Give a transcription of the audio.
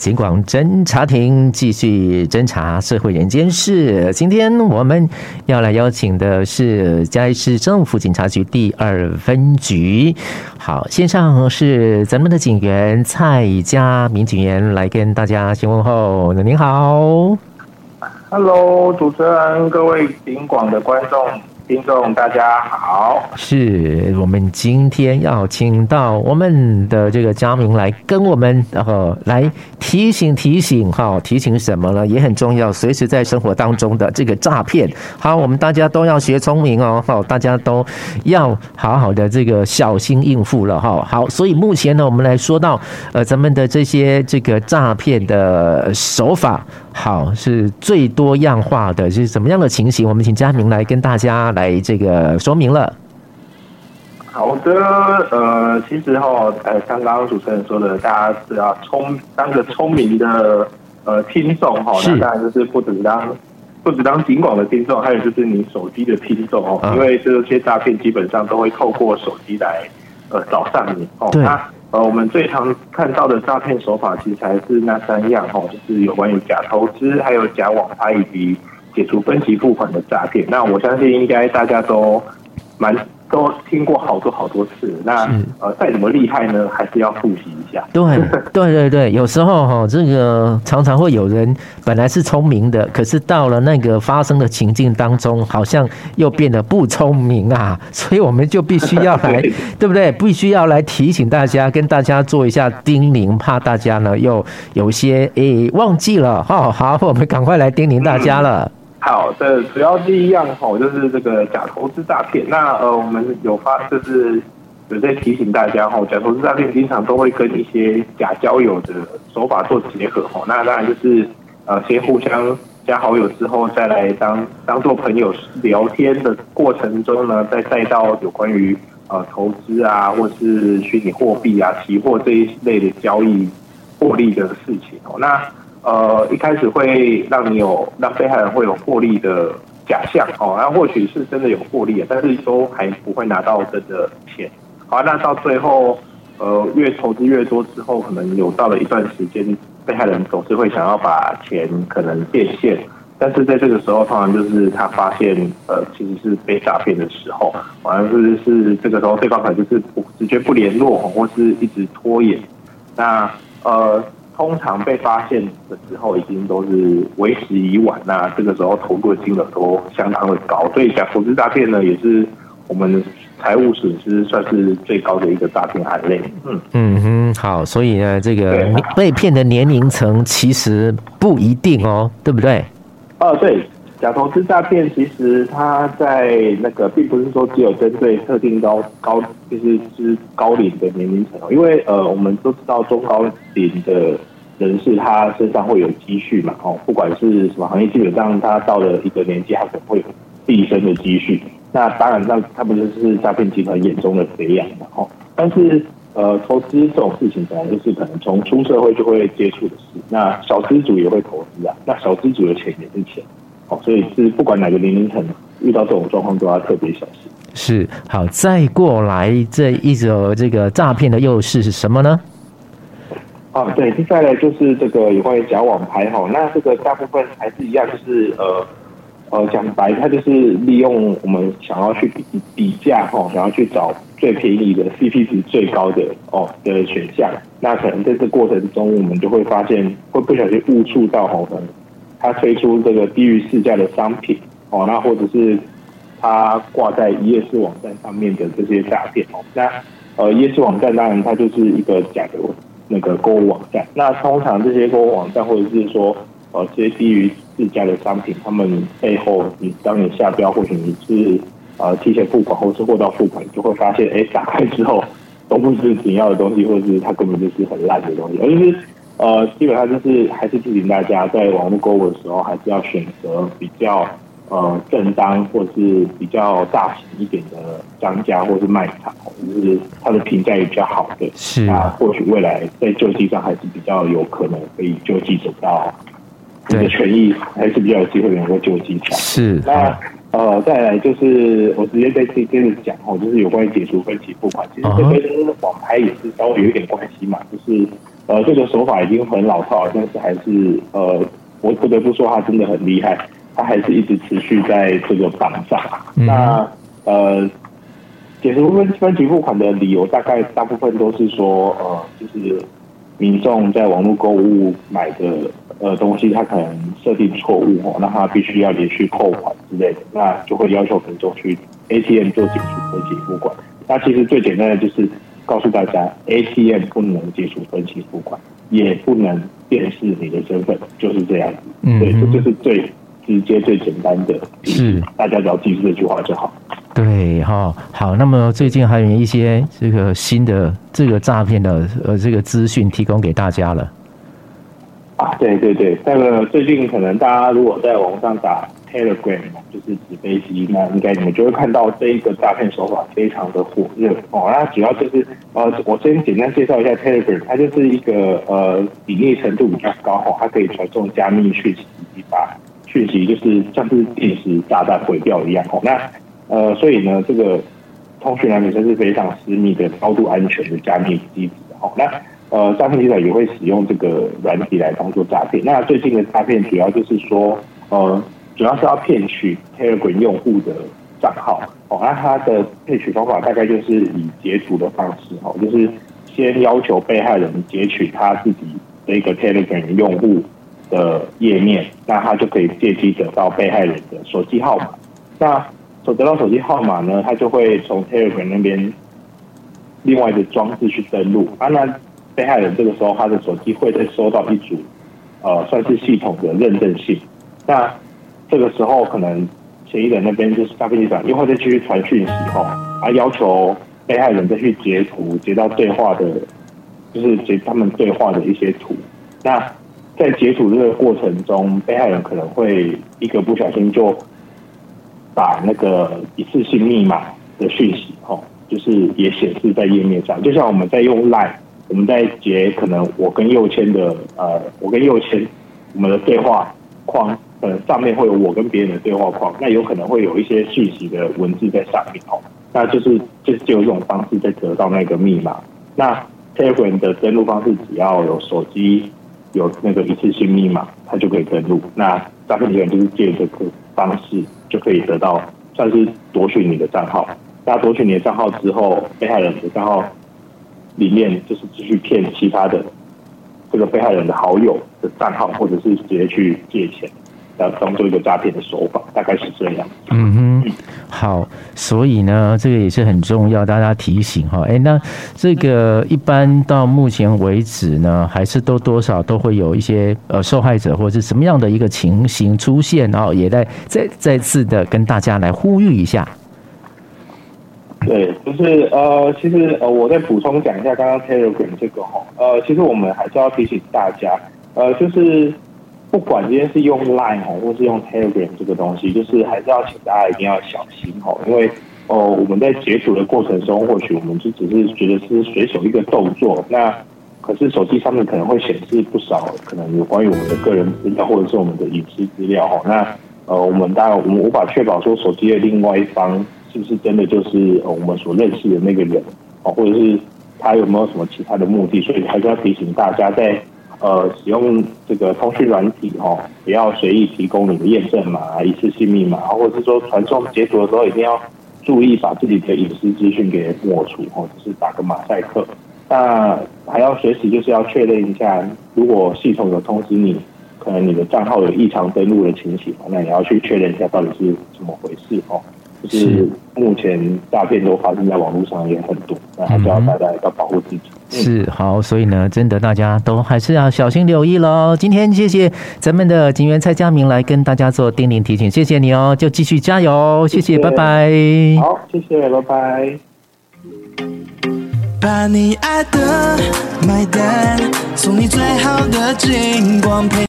警广侦查庭继续侦查社会人间事。今天我们要来邀请的是嘉义市政府警察局第二分局。好，线上是咱们的警员蔡佳明警员来跟大家先问候。您好，Hello，主持人，各位警广的观众。听众大家好，是我们今天要请到我们的这个嘉明来跟我们，然后来提醒提醒哈，提醒什么呢？也很重要，随时在生活当中的这个诈骗，好，我们大家都要学聪明哦，好，大家都要好好的这个小心应付了哈。好，所以目前呢，我们来说到呃，咱们的这些这个诈骗的手法。好，是最多样化的，是怎么样的情形？我们请佳明来跟大家来这个说明了。好的，呃，其实哈，呃，像刚刚主持人说的，大家是要聪当个聪明的呃听众哈，那当然就是不止当不止当警广的听众，还有就是你手机的听众哦，因为这些诈骗基本上都会透过手机来呃找上你哦。对。呃，我们最常看到的诈骗手法，其实还是那三样哈，就是有关于假投资、还有假网拍以及解除分期付款的诈骗。那我相信应该大家都蛮。都听过好多好多次，那呃再怎么厉害呢，还是要复习一下。对 对对对，有时候哈，这个常常会有人本来是聪明的，可是到了那个发生的情境当中，好像又变得不聪明啊。所以我们就必须要来，对不对？必须要来提醒大家，跟大家做一下叮咛，怕大家呢又有些诶、欸、忘记了。哈，好，我们赶快来叮咛大家了。嗯好的，主要第一样吼，就是这个假投资诈骗。那呃，我们有发，就是有在提醒大家吼，假投资诈骗经常都会跟一些假交友的手法做结合吼。那当然就是呃，先互相加好友之后，再来当当做朋友聊天的过程中呢，再带到有关于呃投资啊，或是虚拟货币啊、期货这一类的交易获利的事情哦。那呃，一开始会让你有让被害人会有获利的假象哦，然后或许是真的有获利，但是都还不会拿到真的钱。好，那到最后，呃，越投资越多之后，可能有到了一段时间，被害人总是会想要把钱可能变现，但是在这个时候，通常就是他发现呃其实是被诈骗的时候，好像是是这个时候对方可能就是不直接不联络，或是一直拖延。那呃。通常被发现的时候，已经都是为时已晚。那这个时候投入的金额都相当的高，所以假投资诈骗呢，也是我们财务损失算是最高的一个诈骗案类。嗯嗯哼，好，所以呢，这个被骗的年龄层其实不一定哦，对不对？哦，对，假投资诈骗其实它在那个并不是说只有针对特定高高，就是是高龄的年龄层，因为呃，我们都知道中高龄的。人士他身上会有积蓄嘛？哦，不管是什么行业，基本上他到了一个年纪，他可能会有毕生的积蓄。那当然，那他不就是诈骗集团眼中的肥羊嘛？哦，但是呃，投资这种事情本来就是可能从出社会就会接触的事。那小资主也会投资啊，那小资主的钱也是钱。哦，所以是不管哪个年龄层遇到这种状况都要特别小心。是，好，再过来这一则这个诈骗的又是什么呢？啊，对，接下来就是这个有关于假网拍哈，那这个大部分还是一样，就是呃呃讲白，它就是利用我们想要去比比价哈，想要去找最便宜的 CP 值最高的哦的选项，那可能在这过程中，我们就会发现会不小心误触到哈，可能他推出这个低于市价的商品哦，那或者是他挂在一页式网站上面的这些诈骗哦，那呃一页式网站当然它就是一个假的。那个购物网站，那通常这些购物网站或者是说，呃，这些低于市价的商品，他们背后，你当你下标，或者你是呃提前付款，或是货到付款，就会发现，哎，打开之后都不是你要的东西，或者是它根本就是很烂的东西，而是呃，基本上就是还是提醒大家，在网络购物的时候，还是要选择比较。呃，正当或是比较大型一点的商家或是卖场，就是它的评价也比较好的，是。啊，或许未来在救济上还是比较有可能可以救济得到，你的权益还是比较有机会能够救济起来。是。那呃，再来就是我直接在这接着讲哦，就是有关于解除分期付款，其实这跟网拍也是稍微有一点关系嘛，就是。呃，这个手法已经很老套，但是还是呃，我不得不说他真的很厉害，他还是一直持续在这个榜上。嗯、那呃，解除分分期付款的理由，大概大部分都是说呃，就是民众在网络购物买的呃东西，他可能设定错误哦，那他必须要连续扣款之类的，那就会要求民众去 ATM 做解除分期付款。那其实最简单的就是。告诉大家，ATM 不能解除分期付款，也不能辨识你的身份，就是这样子。嗯，对，这就是最直接、最简单的。是，大家只要记住这句话就好。对，哈，好。那么最近还有一些这个新的这个诈骗的呃这个资讯提供给大家了。啊，对对对，那个最近可能大家如果在网上打。Telegram 就是纸飞机，那应该你们就会看到这一个诈骗手法非常的火热哦。那主要就是呃，我先简单介绍一下 Telegram，它就是一个呃隐匿程度比较高哈，它可以传送加密讯息，以及把讯息就是像是定时炸弹毁掉一样哦。那呃，所以呢，这个通讯软体是非常私密的、高度安全的加密机制哦。那呃，诈骗集团也会使用这个软体来当做诈骗。那最近的诈骗主要就是说呃。主要是要骗取 Telegram 用户的账号哦，那他的骗取方法大概就是以截图的方式哦，就是先要求被害人截取他自己的一个 Telegram 用户的页面，那他就可以借机得到被害人的手机号码。那所得到手机号码呢，他就会从 Telegram 那边另外的装置去登录啊。那被害人这个时候他的手机会再收到一组呃，算是系统的认证信。那这个时候，可能嫌疑人那边就是诈骗集团，又会再继续传讯息后，啊，要求被害人再去截图，截到对话的，就是截他们对话的一些图。那在截图这个过程中，被害人可能会一个不小心就把那个一次性密码的讯息，哦，就是也显示在页面上。就像我们在用 Line，我们在截可能我跟右谦的，呃，我跟右谦我们的对话框。呃，上面会有我跟别人的对话框，那有可能会有一些讯息的文字在上面哦，那就是就是就用这种方式在得到那个密码。那 Telegram 的登录方式，只要有手机有那个一次性密码，它就可以登录。那诈骗集团就是借这个方式就可以得到，算是夺取你的账号。那夺取你的账号之后，被害人的账号里面就是继续骗其他的这个被害人的好友的账号，或者是直接去借钱。要当做一个诈骗的手法，大概是这样。嗯哼，好，所以呢，这个也是很重要，大家提醒哈。哎，那这个一般到目前为止呢，还是都多少都会有一些呃受害者或者是什么样的一个情形出现，然后也在再再次的跟大家来呼吁一下。对，就是呃，其实呃，我再补充讲一下刚刚 Telegram 这个哈，呃，其实我们还是要提醒大家，呃，就是。不管今天是用 Line 哦，或是用 Telegram 这个东西，就是还是要请大家一定要小心哦，因为哦，我们在截图的过程中，或许我们就只是觉得是随手一个动作，那可是手机上面可能会显示不少可能有关于我们的个人资料或者是我们的隐私资料哦。那呃，我们当然我们无法确保说手机的另外一方是不是真的就是我们所认识的那个人哦，或者是他有没有什么其他的目的，所以还是要提醒大家在。呃，使用这个通讯软体哦，不要随意提供你的验证码、一次性密码，或者是说传送截图的时候，一定要注意把自己的隐私资讯给抹除哦，就是打个马赛克。那还要随时就是要确认一下，如果系统有通知你，可能你的账号有异常登录的情形，那你要去确认一下到底是怎么回事哦。就是目前诈骗都发生在网络上也很多，那还是要大家要保护自己。是好，所以呢，真的大家都还是要小心留意喽。今天谢谢咱们的警员蔡佳明来跟大家做叮咛提醒，谢谢你哦，就继续加油，谢谢，谢谢拜拜。好，谢谢，拜拜。把你爱的买单，送你最好的金光